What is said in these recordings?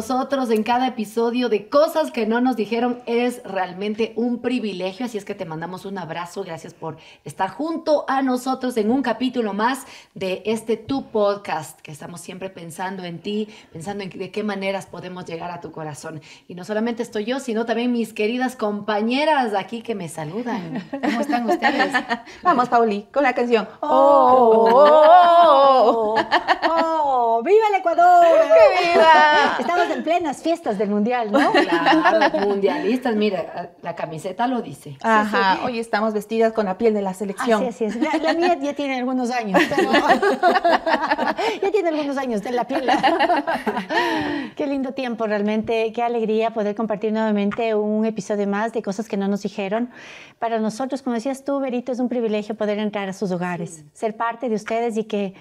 nosotros en cada episodio de Cosas que no nos dijeron es realmente un privilegio, así es que te mandamos un abrazo, gracias por estar junto a nosotros en un capítulo más de este Tu Podcast, que estamos siempre pensando en ti, pensando en de qué maneras podemos llegar a tu corazón. Y no solamente estoy yo, sino también mis queridas compañeras aquí que me saludan. ¿Cómo están ustedes? Vamos, Pauli, con la canción. ¡Oh! oh, oh, oh viva el Ecuador! ¡Que viva! Estamos en plenas fiestas del Mundial, ¿no? Claro, mundialistas, mira, la camiseta lo dice. Ajá, hoy estamos vestidas con la piel de la selección. Así, así es. La, mía ya tiene algunos años, ya tiene algunos años de la piel. Qué lindo tiempo, realmente, qué alegría poder compartir nuevamente un episodio más de cosas que no nos dijeron. Para nosotros, como decías tú, Berito, es un privilegio poder entrar a sus hogares, ser parte de ustedes y que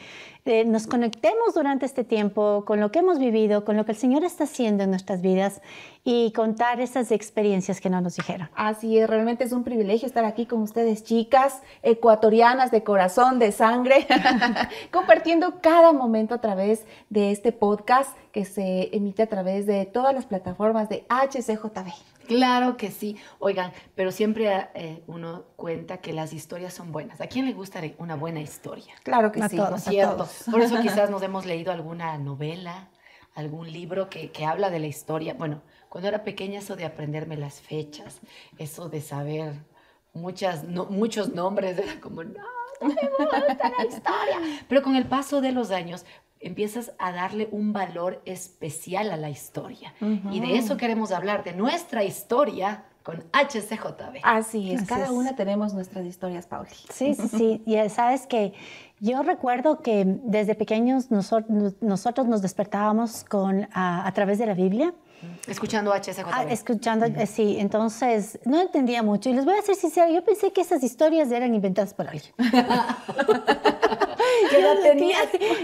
eh, nos conectemos durante este tiempo con lo que hemos vivido, con lo que el Señor está haciendo en nuestras vidas y contar esas experiencias que no nos dijeron. Así es, realmente es un privilegio estar aquí con ustedes, chicas, ecuatorianas de corazón, de sangre, compartiendo cada momento a través de este podcast que se emite a través de todas las plataformas de HCJB. Claro que sí. Oigan, pero siempre eh, uno cuenta que las historias son buenas. ¿A quién le gusta una buena historia? Claro que sí, todos, cierto? Por eso quizás nos hemos leído alguna novela, algún libro que, que habla de la historia. Bueno, cuando era pequeña eso de aprenderme las fechas, eso de saber muchas, muchos nombres, era como, no, no me gusta la historia. Pero con el paso de los años empiezas a darle un valor especial a la historia. Y de eso queremos hablar, de nuestra historia con HCJB. Así es, cada una tenemos nuestras historias, Pauli. Sí, sí, sí. Y sabes que yo recuerdo que desde pequeños nosotros, nosotros nos despertábamos con, a, través de la Biblia. Escuchando HCJB. Ah, escuchando, eh, sí. Entonces, no entendía mucho. Y les voy a ser sincera, yo pensé que esas historias eran inventadas por alguien. yo tenía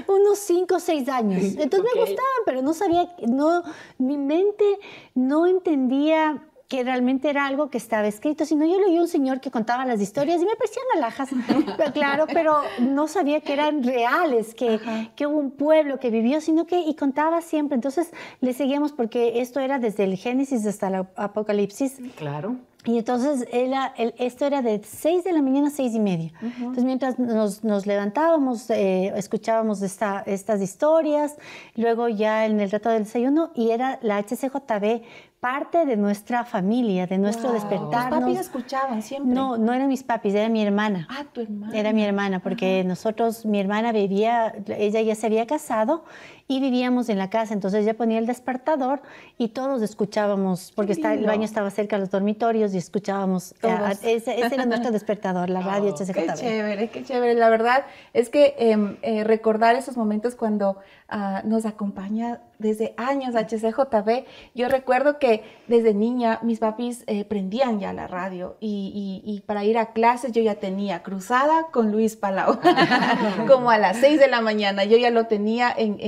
unos 5 o 6 años. Entonces me gustaban, pero no sabía, no, mi mente no entendía que realmente era algo que estaba escrito, sino yo leí un señor que contaba las historias y me parecían alhajas, claro, pero no sabía que eran reales, que, que, hubo un pueblo que vivió, sino que, y contaba siempre. Entonces le seguíamos porque esto era desde el Génesis hasta el Apocalipsis. Claro. Y entonces era, esto era de 6 de la mañana a 6 y media. Entonces mientras nos, nos levantábamos, eh, escuchábamos esta, estas historias, luego ya en el rato del desayuno, y era la HCJB parte de nuestra familia, de nuestro despertar. ¿Los papis escuchaban siempre? No, no eran mis papis, era mi hermana. Ah, tu hermana. Era mi hermana, porque nosotros, mi hermana vivía, ella ya se había casado y vivíamos en la casa, entonces ella ponía el despertador y todos escuchábamos, porque está, el baño estaba cerca de los dormitorios y escuchábamos, eh, ese, era nuestro despertador, la radio oh, Qué chévere, qué chévere. La verdad es que em, eh, recordar esos momentos cuando ah, nos acompaña desde años HCJB. Yo recuerdo que desde niña mis papis eh, prendían ya la radio y, para ir a clases yo ya tenía cruzada con Luis Palau, como a las 6 de la mañana. Yo ya lo tenía en,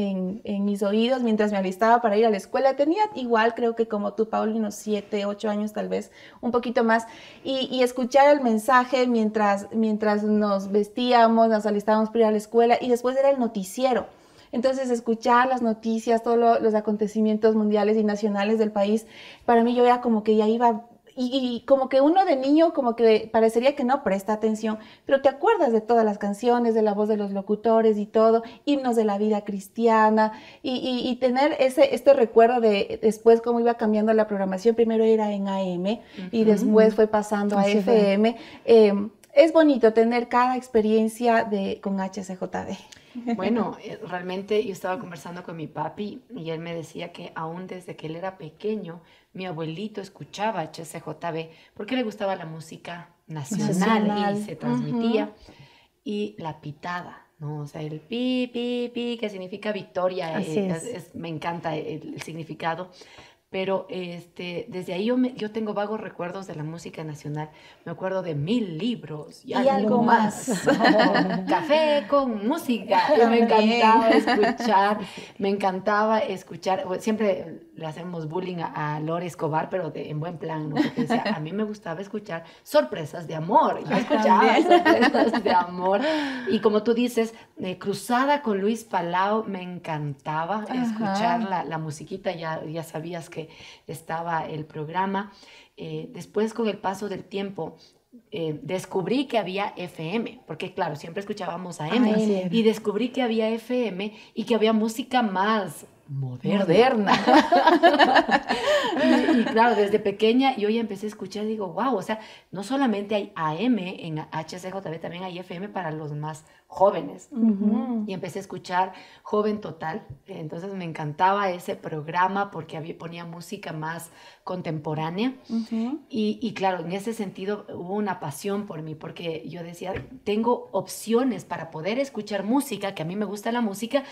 mis oídos mientras me alistaba para ir a la escuela. Tenía igual, creo que como tú, Pauli, unos 7, 8 años tal vez, un poquito más. Y, escuchar el mensaje mientras, mientras nos vestíamos, nos alistábamos para ir a la escuela y después era el noticiero. Entonces, escuchar las noticias, todos los acontecimientos mundiales y nacionales del país, para mí yo era como que ya iba y, como que uno de niño como que parecería que no presta atención, pero te acuerdas de todas las canciones, de la voz de los locutores y todo, himnos de la vida cristiana y, tener ese, este recuerdo de después cómo iba cambiando la programación, primero era en AM y después fue pasando a FM. Eh, es bonito tener cada experiencia de, con HCJD. Bueno, eh, realmente yo estaba conversando con mi papi y él me decía que aún desde que él era pequeño, mi abuelito escuchaba HCJB porque le gustaba la música nacional, y se transmitía. Y la pitada, ¿no? O sea, el pi, pi, pi, que significa victoria, eh, me encanta el, significado. Pero este, desde ahí yo, me- yo tengo vagos recuerdos de la música nacional. Me acuerdo de mil libros y, algo más. Café con música. Y me encantaba escuchar, me encantaba escuchar. Siempre le hacemos bullying a, a Lore Escobar, pero de- en buen plan, ¿no? Decía, a mí me gustaba escuchar sorpresas de amor. Yo escuchaba También. sorpresas de amor. Y como tú dices, eh, Cruzada con Luis Palau, me encantaba Ajá. escuchar la, la musiquita, ya, ya sabías que estaba el programa. Eh, después, con el paso del tiempo, eh, descubrí que había FM, porque claro, siempre escuchábamos AM, AM. y descubrí que había FM y que había música más moderna. Moderna. Y, y claro, desde pequeña yo ya empecé a escuchar y digo, wow, o sea, no solamente hay AM en HCJB, también hay FM para los más jóvenes. Y empecé a escuchar Joven Total. Entonces me encantaba ese programa porque había, ponía música más contemporánea. Y, y claro, en ese sentido hubo una pasión por mí, porque yo decía, tengo opciones para poder escuchar música, que a mí me gusta la música,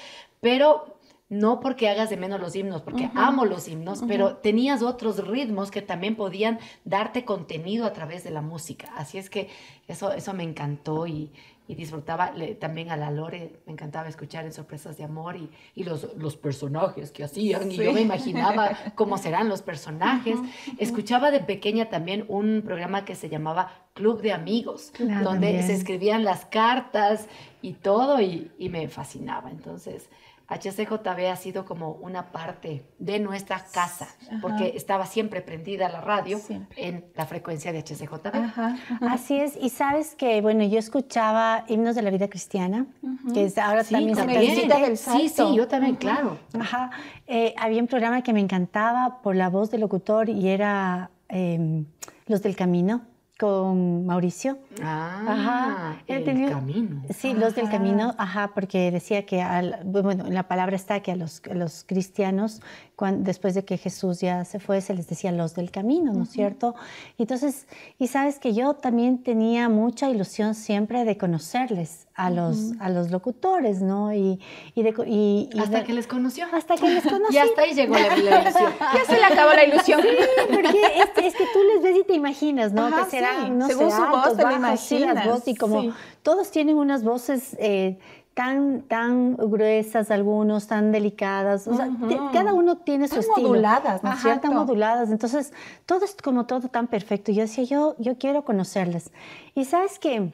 pero no porque hagas de menos los himnos, porque amo los himnos, pero tenías otros ritmos que también podían darte contenido a través de la música. Así es que eso, eso me encantó y, y disfrutaba le- también a la Lore, me encantaba escuchar en Sorpresas de Amor y, y los, los personajes que hacían, y yo me imaginaba cómo serán los personajes. Escuchaba de pequeña también un programa que se llamaba Club de Amigos, Claro, donde también. se escribían las cartas y todo, y, y me fascinaba. Entonces, HCJB ha sido como una parte de nuestra casa, Ajá. porque estaba siempre prendida la radio Siempre. en la frecuencia de HCJB. Ajá. Así es, y sabes que, bueno, yo escuchaba himnos de la vida cristiana, que es ahora Sí, también se también. Visita del Sí, Salto. sí, yo también, claro. Ajá. Eh, había un programa que me encantaba por la voz del locutor y era eh, Los del Camino con Mauricio. Ah, Ajá, el camino. Sí, los del Ajá. camino, ajá, porque decía que, al- bueno, en la palabra está que a los, a los cristianos, cuan- después de que Jesús ya se fue, se les decía los del camino, ¿no es cierto? Y entonces, y sabes que yo también tenía mucha ilusión siempre de conocerles a los, a los locutores, ¿no? Y, y de, y- y Hasta de- que les conoció. hasta que les conocí. Y hasta ahí llegó la, la ilusión. Ya se le acabó la ilusión. Porque es, es que tú les ves y te imaginas, ¿no? Ajá, que serán, no Según sé, su voz altos, te lo bajos, sí, las imaginas, voces, y como sí. todos tienen unas voces eh, tan, tan gruesas, algunos tan delicadas, o sea, cada uno tiene su Tan estilo. moduladas, ¿no es Ajá, tan cierto? moduladas. Entonces, todo es como todo tan perfecto. Yo decía, yo, yo quiero conocerles. Y sabes que,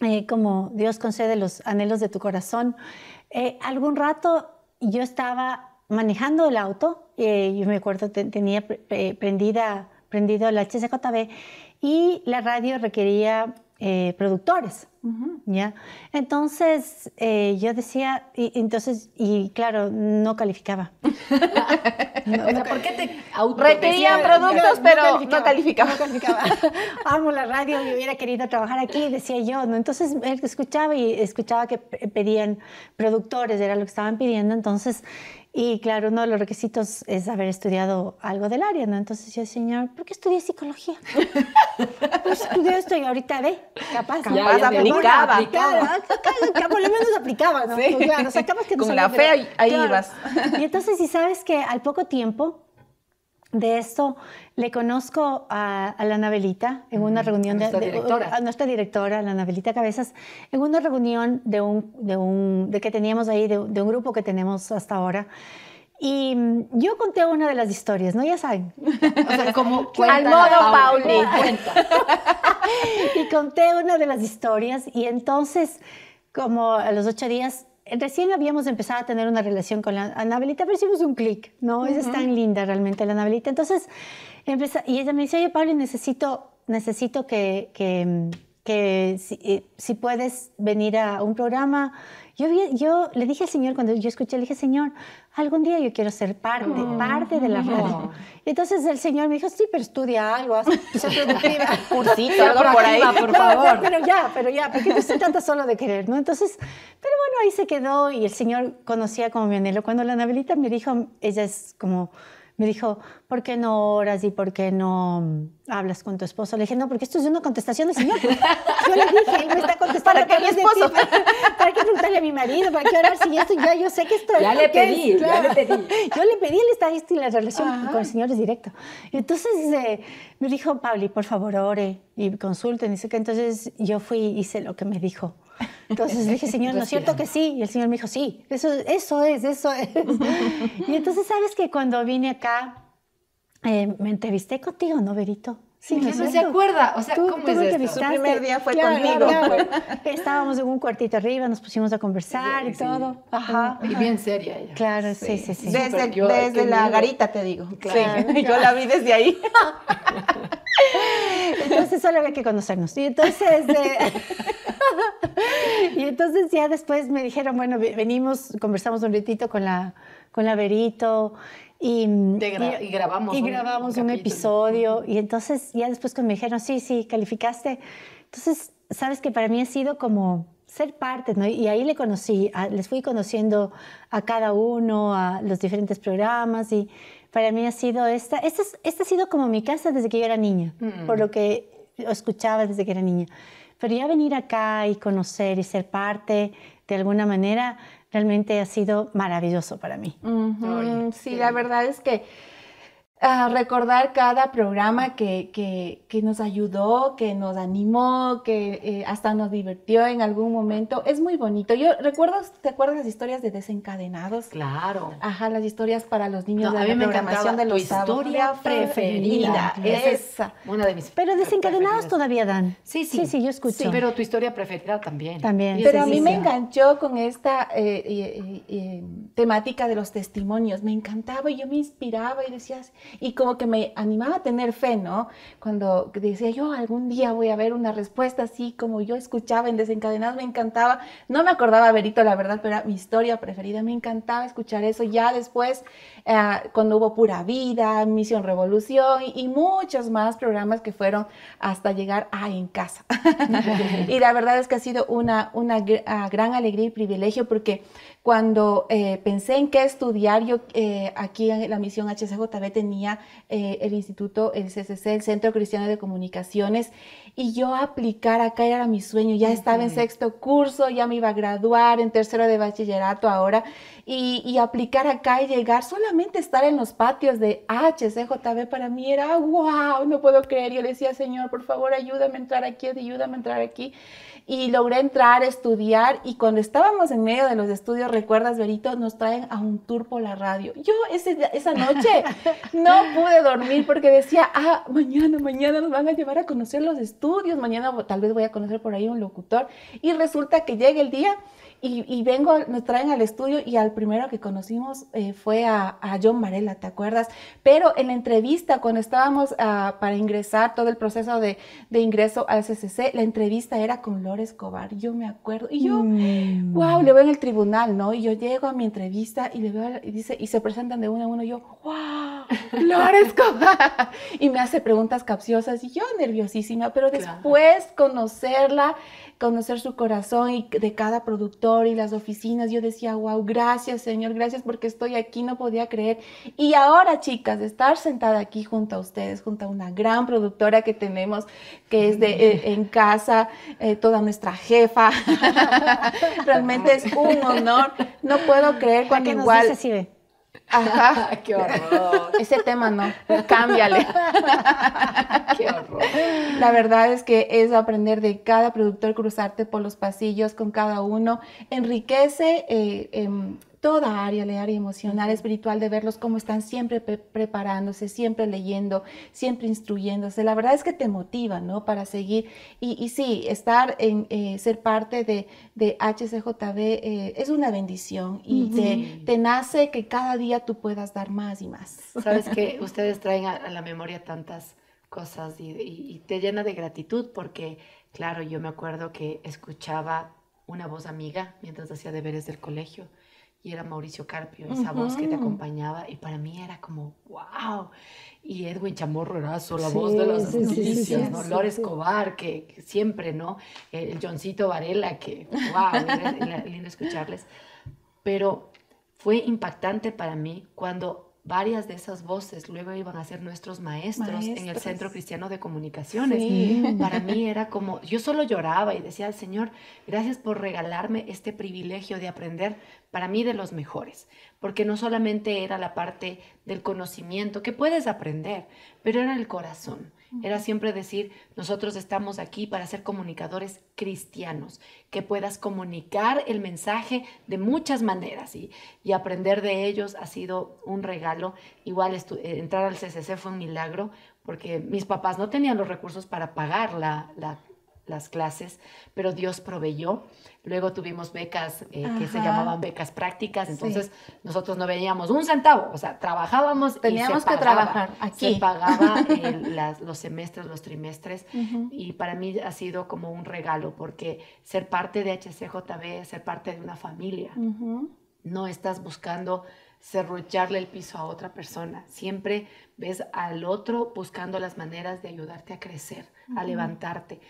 eh, como Dios concede los anhelos de tu corazón, eh, algún rato yo estaba manejando el auto, eh, yo me acuerdo, te- tenía pre- pre- prendida, prendido la HCJB y la radio requería eh, productores. ¿Ya? Entonces eh, yo decía, y, entonces, y claro, no calificaba. O sea, ¿por qué te decías? productos, pero no calificaba. No calificaba. Amo la radio, yo hubiera querido trabajar aquí, decía yo, ¿no? Entonces él escuchaba y escuchaba que pe- pedían productores, era lo que estaban pidiendo, entonces, y claro, uno de los requisitos es haber estudiado algo del área, ¿no? Entonces yo, señor, ¿por qué estudié psicología? Pues estudié esto y ahorita ve, capaz. Capaz Ya, ya, aplicaba. aplicaba. Claro, por lo menos aplicaba, ¿no? Sí. Pues claro, sacabas que no Con la fe ahí- ahí claro. ibas. Y entonces, y sabes que al poco tiempo de esto, le conozco a, a la Anabelita en una reunión a nuestra de, de- directora. a nuestra directora, la Anabelita Cabezas, en una reunión de un, de un, de que teníamos ahí, de, de un grupo que tenemos hasta ahora. Y mm, yo conté una de las historias, ¿no? Ya saben. O sea, como Al modo Pauli. Y conté una de las historias y entonces, como a los ocho días, recién habíamos empezado a tener una relación con la Anabelita, pero hicimos un clic, ¿no? Ella es tan linda realmente, la Anabelita. Entonces, empeza- y ella me dice, oye, Pablo, necesito, necesito que, que, que si, eh, si puedes venir a un programa. Yo, yo le dije al Señor, cuando yo escuché, le dije, Señor, algún día yo quiero ser parte, parte de la radio. Y entonces el Señor me dijo, sí, pero estudia algo, haz. Cursito, algo por ahí. Por No, favor. pero ya, pero ya, porque no se trata solo de querer, ¿no? Entonces, pero bueno, ahí se quedó y el Señor conocía como mi anhelo. Cuando la Anabelita me dijo, ella es como me dijo, ¿por qué no oras y por qué no hablas con tu esposo? Le dije, no, porque esto es una contestación del Señor. Yo le dije, él me está contestando. ¿Para qué mi esposo? ¿Para, qué preguntarle a mi marido? ¿Para qué orar si esto ya yo sé que esto Ya le pedí, ya le pedí. Yo le pedí, él está y la relación con el Señor es directo. Y entonces eh, me dijo, Pabli, por favor, ore y consulten. Dice que entonces yo fui y hice lo que me dijo. Entonces le dije, Señor, ¿no es cierto que sí? Y el Señor me dijo, sí, eso, eso es, eso es. y entonces, ¿sabes que cuando vine acá, eh, me entrevisté contigo, ¿no, Verito? Sí, no se acuerda. O sea, ¿cómo es esto? Su primer día fue conmigo. Estábamos en un cuartito arriba, nos pusimos a conversar y todo. Ajá. Y bien seria ella. Claro, sí, sí, sí. Desde, desde la garita, te digo. Claro. Sí, yo la vi desde ahí. entonces solo había que conocernos. Y entonces... Eh, y entonces ya después me dijeron, bueno, venimos, conversamos un ratito con la, con la Verito y, y, grabamos, y un, grabamos un, episodio. Y entonces ya después cuando me dijeron, sí, sí, calificaste. Entonces, sabes que para mí ha sido como ser parte, ¿no? Y ahí le conocí, les fui conociendo a cada uno, a los diferentes programas y para mí ha sido esta, esta, esta ha sido como mi casa desde que yo era niña, por mm. lo que escuchaba desde que era niña. Pero ya venir acá y conocer y ser parte de alguna manera realmente ha sido maravilloso para mí. sí, la verdad es que a recordar cada programa que, que, que, nos ayudó, que nos animó, que eh, hasta nos divirtió en algún momento. Es muy bonito. Yo recuerdo, ¿te acuerdas las historias de desencadenados? Claro. Ajá, las historias para los niños de a la mí programación de los tu historia preferida. Esa. Una de mis Pero desencadenados todavía dan. Sí, sí. Sí, sí, yo escucho. Sí, pero tu historia preferida también. También. Pero a mí me enganchó con esta eh, eh, temática de los testimonios. Me encantaba y yo me inspiraba y decía y como que me animaba a tener fe, ¿no? Cuando decía yo algún día voy a ver una respuesta así como yo escuchaba en Desencadenados, me encantaba, no me acordaba Verito la verdad, pero era mi historia preferida, me encantaba escuchar eso. Ya después, eh, cuando hubo Pura Vida, Misión Revolución y, muchos más programas que fueron hasta llegar a En Casa. y la verdad es que ha sido una, una ah, gran alegría y privilegio porque cuando eh, pensé en qué estudiar, yo eh, aquí en la misión HCJB tenía eh, el instituto, el CCC, el Centro Cristiano de Comunicaciones, y yo aplicar acá era mi sueño. Ya estaba en sexto curso, ya me iba a graduar en tercero de bachillerato ahora, y, y aplicar acá y llegar, solamente estar en los patios de HCJB para mí era wow, no puedo creer. Yo le decía, Señor, por favor, ayúdame a entrar aquí, ayúdame a entrar aquí y logré entrar, estudiar y cuando estábamos en medio de los estudios, recuerdas, Berito, nos traen a un tour por la radio. Yo ese, esa noche no pude dormir porque decía, ah, mañana, mañana nos van a llevar a conocer los estudios, mañana tal vez voy a conocer por ahí un locutor y resulta que llega el día y, vengo, nos traen al estudio y al primero que conocimos eh, fue a, John Varela, ¿te acuerdas? Pero en la entrevista, cuando estábamos ah, para ingresar, todo el proceso de, ingreso al CCC, la entrevista era con Lore Escobar, yo me acuerdo, y yo, wow, mm. le veo en el tribunal, ¿no? Y yo llego a mi entrevista y le veo, y dice, y se presentan de uno a uno, y yo, wow, Lore Escobar, y me hace preguntas capciosas, y yo nerviosísima, pero después conocerla, conocer su corazón y de cada productor y las oficinas. Yo decía, wow, gracias Señor, gracias porque estoy aquí, no podía creer. Y ahora, chicas, estar sentada aquí junto a ustedes, junto a una gran productora que tenemos, que es de eh, en casa, eh, toda nuestra jefa. Realmente es un honor. No puedo creer cuando igual... Ajá. Qué horror. Ese tema no, cámbiale. Qué horror. La verdad es que es aprender de cada productor, cruzarte por los pasillos con cada uno, enriquece eh, em, toda área, la área emocional, espiritual, de verlos cómo están siempre preparándose, siempre leyendo, siempre instruyéndose. La verdad es que te motiva, ¿no? Para seguir. Y, sí, estar en, eh, ser parte de, de HCJB eh, es una bendición y te, nace que cada día tú puedas dar más y más. Sabes que ustedes traen a, la memoria tantas cosas y, y te llena de gratitud porque, claro, yo me acuerdo que escuchaba una voz amiga mientras hacía deberes del colegio y era Mauricio Carpio, esa voz que te acompañaba, y para mí era como, wow. Y Edwin Chamorro la voz de las noticias, ¿no? Lore Escobar, que, siempre, ¿no? El Johncito Varela, que, wow, era lindo escucharles. Pero fue impactante para mí cuando varias de esas voces luego iban a ser nuestros maestros, en el. Centro Cristiano de Comunicaciones. Sí. Para mí era como, yo solo lloraba y decía, Señor, gracias por regalarme este privilegio de aprender para mí de los mejores, porque no solamente era la parte del conocimiento, que puedes aprender, pero era el corazón. Era siempre decir, nosotros estamos aquí para ser comunicadores cristianos, que puedas comunicar el mensaje de muchas maneras y, y aprender de ellos ha sido un regalo. Igual eh, entrar al CCC fue un milagro porque mis papás no tenían los recursos para pagar la- la- las clases, pero Dios proveyó. Luego tuvimos becas eh, que se llamaban becas prácticas, entonces nosotros no veníamos un centavo, o sea, trabajábamos y Teníamos se que pagaba. trabajar aquí. Se pagaba eh, las- los semestres, los trimestres, y para mí ha sido como un regalo, porque ser parte de HCJB, ser parte de una familia, no estás buscando serrucharle el piso a otra persona. Siempre ves al otro buscando las maneras de ayudarte a crecer, a levantarte.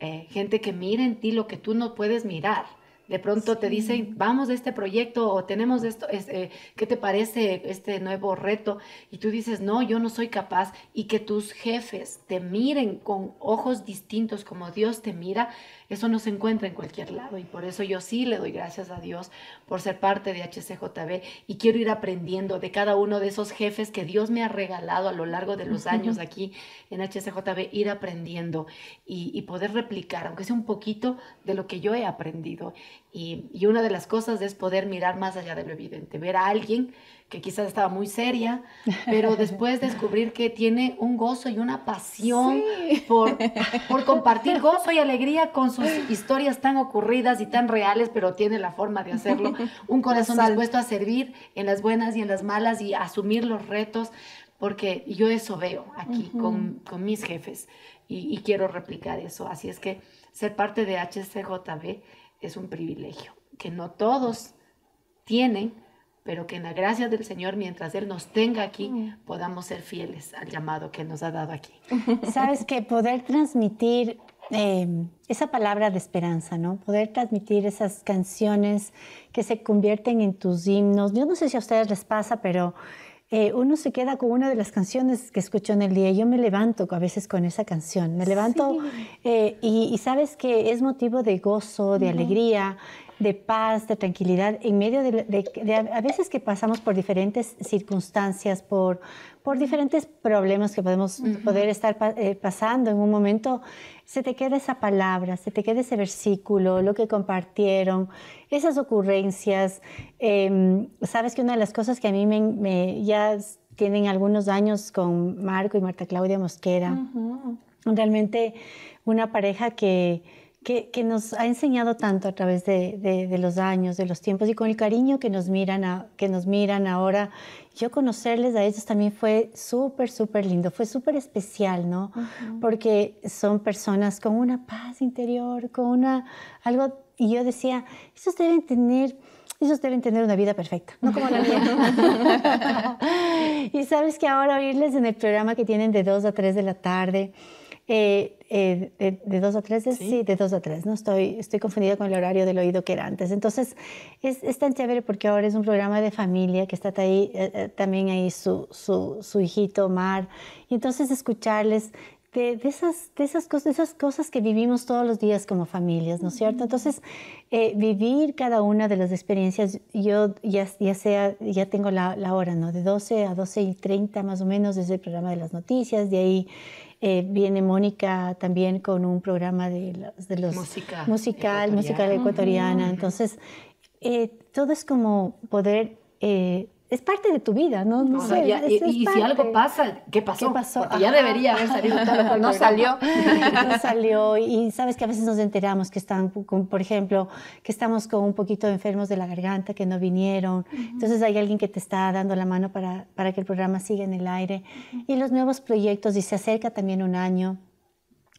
Eh, gente que mira en ti lo que tú no puedes mirar. De pronto te dicen, vamos de este proyecto o tenemos esto, es, eh, ¿qué te parece este nuevo reto? Y tú dices, no, yo no soy capaz. Y que tus jefes te miren con ojos distintos como Dios te mira, eso no se encuentra en cualquier lado. Y por eso yo sí le doy gracias a Dios por ser parte de HCJB y quiero ir aprendiendo de cada uno de esos jefes que Dios me ha regalado a lo largo de los años aquí en HCJB, ir aprendiendo y, y poder replicar, aunque sea un poquito de lo que yo he aprendido. Y, y una de las cosas es poder mirar más allá de lo evidente, ver a alguien que quizás estaba muy seria, pero después descubrir que tiene un gozo y una pasión por, por compartir gozo y alegría con sus historias tan ocurridas y tan reales, pero tiene la forma de hacerlo. Un corazón Sal. dispuesto a servir en las buenas y en las malas y asumir los retos, porque yo eso veo aquí con, con mis jefes y, y quiero replicar eso. Así es que ser parte de HCJB es un privilegio que no todos tienen, pero que en la gracia del Señor, mientras Él nos tenga aquí, podamos ser fieles al llamado que nos ha dado aquí. Sabes que poder transmitir eh, esa palabra de esperanza, ¿no? Poder transmitir esas canciones que se convierten en tus himnos. Yo no sé si a ustedes les pasa, pero eh, uno se queda con una de las canciones que escuchó en el día. Yo me levanto a veces con esa canción. Me levanto eh, y, y sabes que es motivo de gozo, de alegría, de paz, de tranquilidad, en medio de, de- de a veces que pasamos por diferentes circunstancias, por, por diferentes problemas que podemos poder estar eh, pasando en un momento, se te queda esa palabra, se te queda ese versículo, lo que compartieron, esas ocurrencias. Em, Sabes que una de las cosas que a mí me, me- ya tienen algunos años con Marco y Marta Claudia Mosquera, realmente una pareja que, que, que nos ha enseñado tanto a través de, de- de los años, de los tiempos y con el cariño que nos miran, a- que nos miran ahora. Yo conocerles a ellos también fue súper, súper lindo, fue súper especial, ¿no? Porque son personas con una paz interior, con una, algo, y yo decía, esos deben tener... Ellos deben tener una vida perfecta, no como la mía. y sabes que ahora oírles en el programa que tienen de 2 a 3 de la tarde, eh, eh, de, de 2 a 3, sí. sí, de 2 a 3, ¿no? Estoy, estoy confundida con el horario del oído que era antes. Entonces, es, es tan chévere porque ahora es un programa de familia que está ahí, eh, eh, también ahí su, su, su hijito Omar. Y entonces escucharles de, de, esas, de, esas cosas, de esas cosas que vivimos todos los días como familias, ¿no es cierto? Entonces, eh, vivir cada una de las experiencias, yo ya, ya sea, ya tengo la, la, hora, ¿no? De 12 a 12 y 30 más o menos desde el programa de las noticias, de ahí eh, viene Mónica también con un programa de los, de los música musical, musical ecuatoriana, entonces eh, todo es como poder eh, es parte de tu vida, ¿no? no o sea, sé, ya, es, y, es y si algo pasa, ¿qué pasó? ¿Qué pasó? Porque ya debería haber salido tal cual no salió. no salió. Y sabes que a veces nos enteramos que están, por ejemplo, que estamos con un poquito enfermos de la garganta, que no vinieron. Uh -huh. Entonces hay alguien que te está dando la mano para, para que el programa siga en el aire. Uh -huh. Y los nuevos proyectos, y se acerca también un año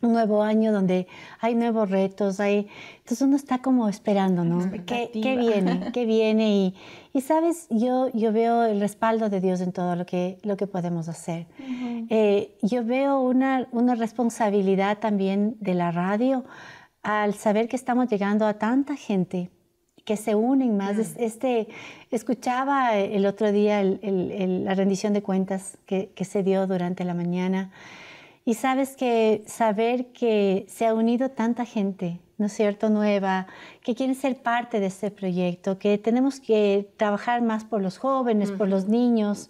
un nuevo año donde hay nuevos retos, hay, entonces uno está como esperando, ¿no? ¿Qué, ¿Qué, viene? ¿Qué viene? Y, y, sabes, yo, yo veo el respaldo de Dios en todo lo que, lo que podemos hacer. Uh -huh. eh, yo veo una, una responsabilidad también de la radio al saber que estamos llegando a tanta gente que se unen más. Mm. Este, escuchaba el otro día la rendición de cuentas que, que, se dio durante la mañana y sabes que saber que se ha unido tanta gente, ¿no es cierto?, nueva, que quieren ser parte de este proyecto, que tenemos que trabajar más por los jóvenes, por los niños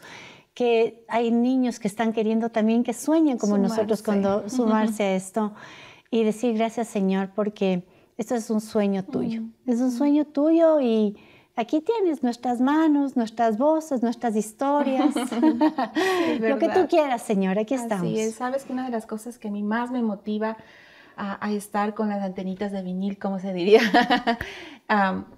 que hay niños que están queriendo también que sueñen como nosotros cuando sumarse a esto y decir gracias Señor porque esto es un sueño tuyo, es un sueño tuyo y aquí tienes nuestras manos, nuestras voces, nuestras historias, lo que tú quieras Señor, aquí estamos. Sí, sabes que una de las cosas que a mí más me motiva a, estar con las antenitas de vinil, como se diría,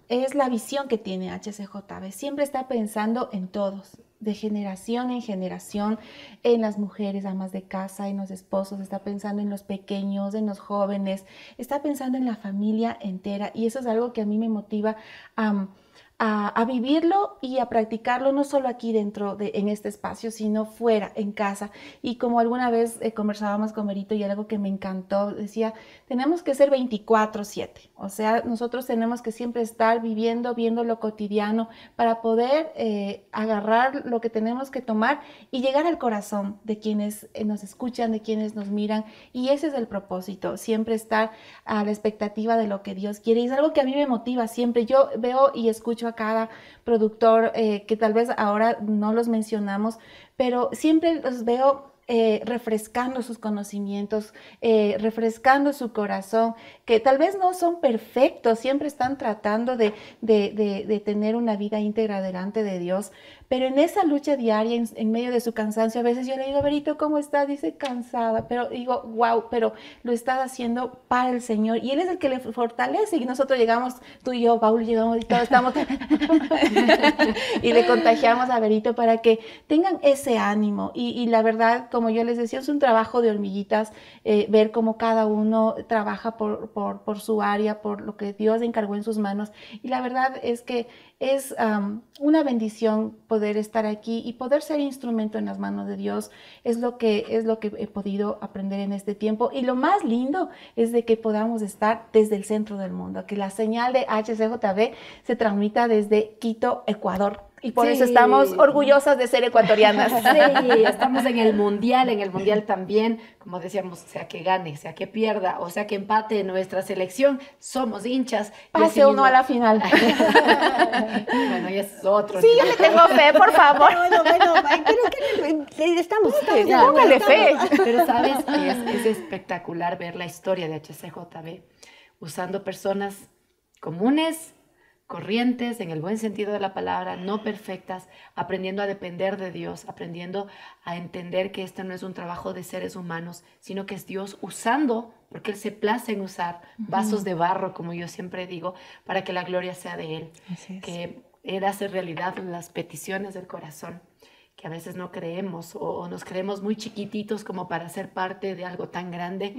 es la visión que tiene HCJB. Siempre está pensando en todos, de generación en generación, en las mujeres amas de casa, en los esposos, está pensando en los pequeños, en los jóvenes, está pensando en la familia entera y eso es algo que a mí me motiva a a, vivirlo y a practicarlo no solo aquí dentro de en este espacio, sino fuera, en casa. Y como alguna vez eh, conversábamos con Merito y algo que me encantó, decía, tenemos que ser 24/7, o sea, nosotros tenemos que siempre estar viviendo, viendo lo cotidiano para poder eh, agarrar lo que tenemos que tomar y llegar al corazón de quienes eh, nos escuchan, de quienes nos miran. Y ese es el propósito, siempre estar a la expectativa de lo que Dios quiere. Y es algo que a mí me motiva siempre. Yo veo y escucho a cada productor eh, que tal vez ahora no los mencionamos, pero siempre los veo eh, refrescando sus conocimientos, eh, refrescando su corazón, que tal vez no son perfectos, siempre están tratando de, de, tener una vida íntegra delante de Dios, pero en esa lucha diaria, en, medio de su cansancio, a veces yo le digo, Berito, ¿cómo estás? Dice, cansada, pero digo, wow, pero lo estás haciendo para el Señor y Él es el que le fortalece y nosotros llegamos, tú y yo, Paul, llegamos y todos estamos y le contagiamos a Berito para que tengan ese ánimo y la verdad, como yo les decía, es un trabajo de hormiguitas, eh, ver cómo cada uno trabaja por, por, su área, por lo que Dios encargó en sus manos. Y la verdad es que es una bendición poder estar aquí y poder ser instrumento en las manos de Dios. Es lo que es lo que he podido aprender en este tiempo. Y lo más lindo es de que podamos estar desde el centro del mundo, que la señal de HCJB se transmita desde Quito, Ecuador y por eso estamos orgullosas de ser ecuatorianas. Sí, estamos en el mundial, en el mundial también, como decíamos, sea que gane, sea que pierda, o sea que empate nuestra selección, somos hinchas. Pase uno a la final. bueno, ya es otro. Sí, yo le tengo fe, por favor. Bueno, bueno, pero que estamos, póngale fe. Pero sabes, es, es espectacular ver la historia de HCJB usando personas comunes corrientes, en el buen sentido de la palabra, no perfectas, aprendiendo a depender de Dios, aprendiendo a entender que este no es un trabajo de seres humanos, sino que es Dios usando, porque Él se place en usar vasos de barro, como yo siempre digo, para que la gloria sea de Él, que Él hace realidad las peticiones del corazón que a veces no creemos o, nos creemos muy chiquititos como para ser parte de algo tan grande,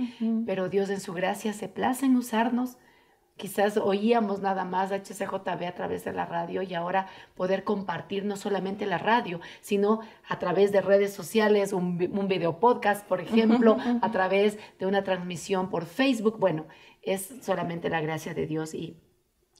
pero Dios en su gracia se place en usarnos Quizás oíamos nada más HCJB a través de la radio y ahora poder compartir no solamente la radio, sino a través de redes sociales, un, video podcast, por ejemplo, a través de una transmisión por Facebook. Bueno, es solamente la gracia de Dios y,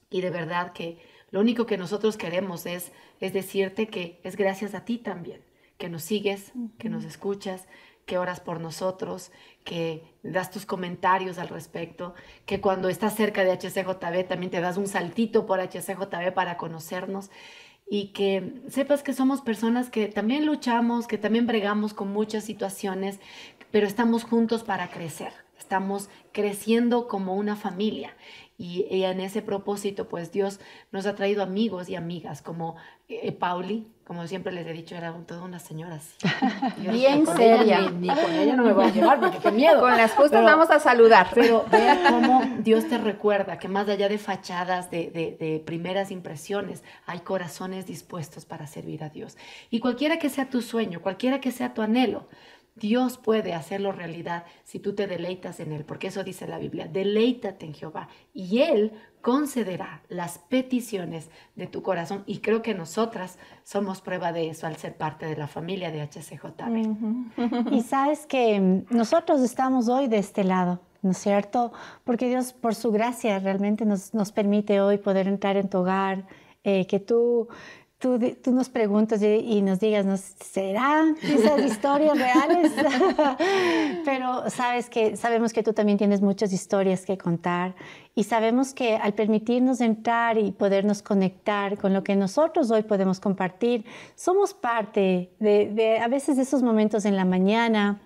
y de verdad que lo único que nosotros queremos es, es decirte que es gracias a ti también, que nos sigues, que nos escuchas, que oras por nosotros, que das tus comentarios al respecto, que cuando estás cerca de HCJB también te das un saltito por HCJB para conocernos y que sepas que somos personas que también luchamos, que también bregamos con muchas situaciones, pero estamos juntos para crecer, estamos creciendo como una familia. Y, en ese propósito, pues Dios nos ha traído amigos y amigas como eh, Pauli, como siempre les he dicho, era toda una señora así. Bien seria. ni, con ella no me voy a llevar porque qué miedo. Con las justas vamos a saludar. Pero ve cómo Dios te recuerda que más allá de fachadas, de, de, de, primeras impresiones, hay corazones dispuestos para servir a Dios. Y cualquiera que sea tu sueño, cualquiera que sea tu anhelo, Dios puede hacerlo realidad si tú te deleitas en Él, porque eso dice la Biblia, deleítate en Jehová y Él concederá las peticiones de tu corazón. Y creo que nosotras somos prueba de eso al ser parte de la familia de HCJB. Y sabes que nosotros estamos hoy de este lado ¿no es cierto? Porque Dios, por su gracia, realmente nos, nos permite hoy poder entrar en tu hogar, eh, que tú Tú, tú, nos preguntas y, nos digas, ¿no? ¿serán esas historias reales? Pero sabes que, sabemos que tú también tienes muchas historias que contar y sabemos que al permitirnos entrar y podernos conectar con lo que nosotros hoy podemos compartir, somos parte de, de a veces de esos momentos en la mañana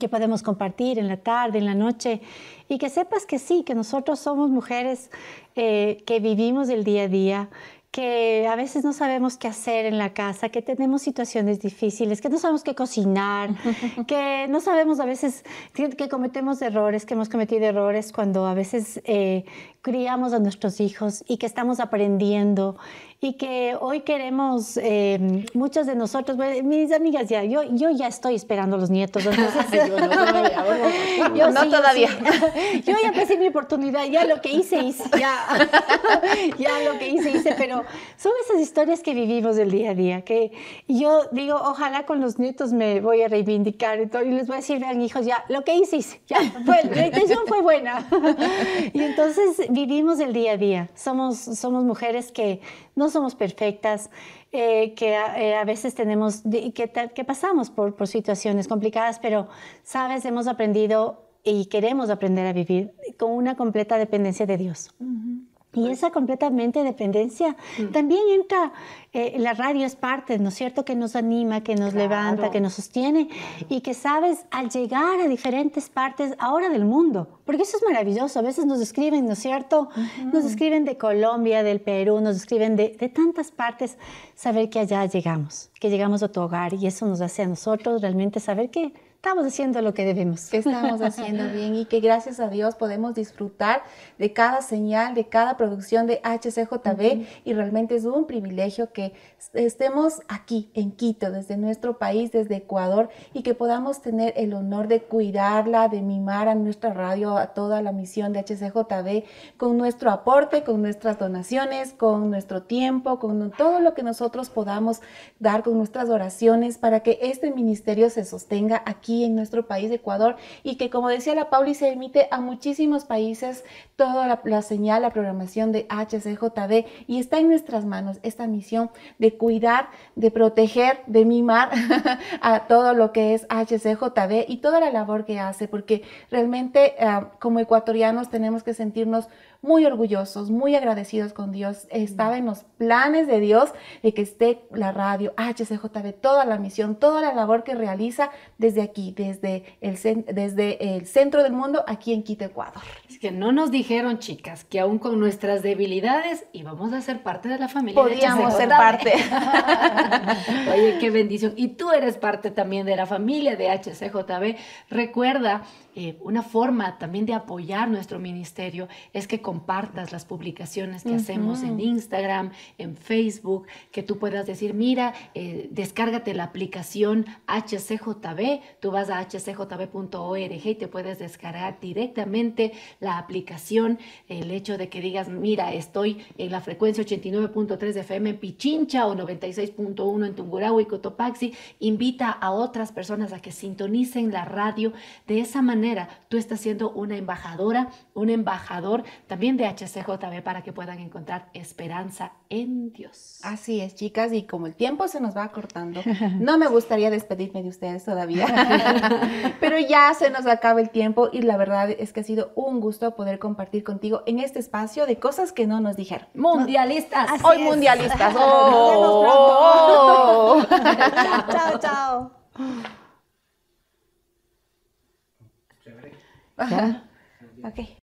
que podemos compartir en la tarde, en la noche, y que sepas que sí, que nosotros somos mujeres eh, que vivimos el día a día, que a veces no sabemos qué hacer en la casa, que tenemos situaciones difíciles, que no sabemos qué cocinar, que no sabemos a veces que cometemos errores, que hemos cometido errores cuando a veces eh, criamos a nuestros hijos y que estamos aprendiendo y que hoy queremos, eh, muchos de nosotros, mis amigas ya, yo, yo ya estoy esperando a los nietos. Entonces, yo no todavía. yo, no todavía. Yo, ya pasé mi oportunidad, ya lo que hice, hice, ya, ya lo que hice, hice, pero son esas historias que vivimos del día a día, que yo digo, ojalá con los nietos me voy a reivindicar y, todo, y les voy a decir, vean hijos, ya, lo que hice, hice, ya, fue, la intención fue buena. y entonces vivimos el día a día, somos, somos mujeres que no somos perfectas, eh, que eh, a veces tenemos, que, que pasamos por, por situaciones complicadas, pero, sabes, hemos aprendido y queremos aprender a vivir con una completa dependencia de Dios. Y pues esa completamente dependencia mm. también entra, eh, la radio es parte, ¿no es cierto? Que nos anima, que nos levanta, que nos sostiene y que sabes, al llegar a diferentes partes ahora del mundo, porque eso es maravilloso, a veces nos escriben, ¿no es cierto? Nos escriben de Colombia, del Perú, nos escriben de, de tantas partes, saber que allá llegamos, que llegamos a tu hogar y eso nos hace a nosotros realmente saber que estamos haciendo lo que debemos. Que estamos haciendo bien y que gracias a Dios podemos disfrutar de cada señal, de cada producción de HCJB y realmente es un privilegio que estemos aquí en Quito, desde nuestro país, desde Ecuador y que podamos tener el honor de cuidarla, de mimar a nuestra radio, a toda la misión de HCJB con nuestro aporte, con nuestras donaciones, con nuestro tiempo, con todo lo que nosotros podamos dar con nuestras oraciones para que este ministerio se sostenga aquí en nuestro país, Ecuador, y que como decía la Pauli, se emite a muchísimos países toda la, señal, la programación de HCJB y está en nuestras manos esta misión de cuidar, de proteger, de mimar a todo lo que es HCJB y toda la labor que hace, porque realmente ah, como ecuatorianos tenemos que sentirnos muy orgullosos, muy agradecidos con Dios. Estaba en los planes de Dios de que esté la radio, HCJB, toda la misión, toda la labor que realiza desde aquí, desde el, desde el centro del mundo, aquí en Quito, Ecuador. Es que no nos dijeron, chicas, que aún con nuestras debilidades íbamos a ser parte de la familia. Podíamos ser parte. Oye, qué bendición. Y tú eres parte también de la familia de HCJB. Recuerda, eh, una forma también de apoyar nuestro ministerio es que compartas las publicaciones que hacemos en Instagram, en Facebook, que tú puedas decir, mira, eh, descárgate la aplicación HCJB, tú vas a hcjb.org y te puedes descargar directamente la aplicación, el hecho de que digas, mira, estoy en la frecuencia 89.3 de FM en Pichincha o 96.1 en Tungurahua y Cotopaxi, invita a otras personas a que sintonicen la radio. De esa manera, tú estás siendo una embajadora, un embajador también de HCJB para que puedan encontrar esperanza en Dios. Así es, chicas, y como el tiempo se nos va cortando, no me gustaría despedirme de ustedes todavía, pero ya se nos acaba el tiempo y la verdad es que ha sido un gusto poder compartir contigo en este espacio de cosas que no nos dijeron. Mundialistas. Hoy mundialistas. Oh, chao, chao. chao. Kan? Okay.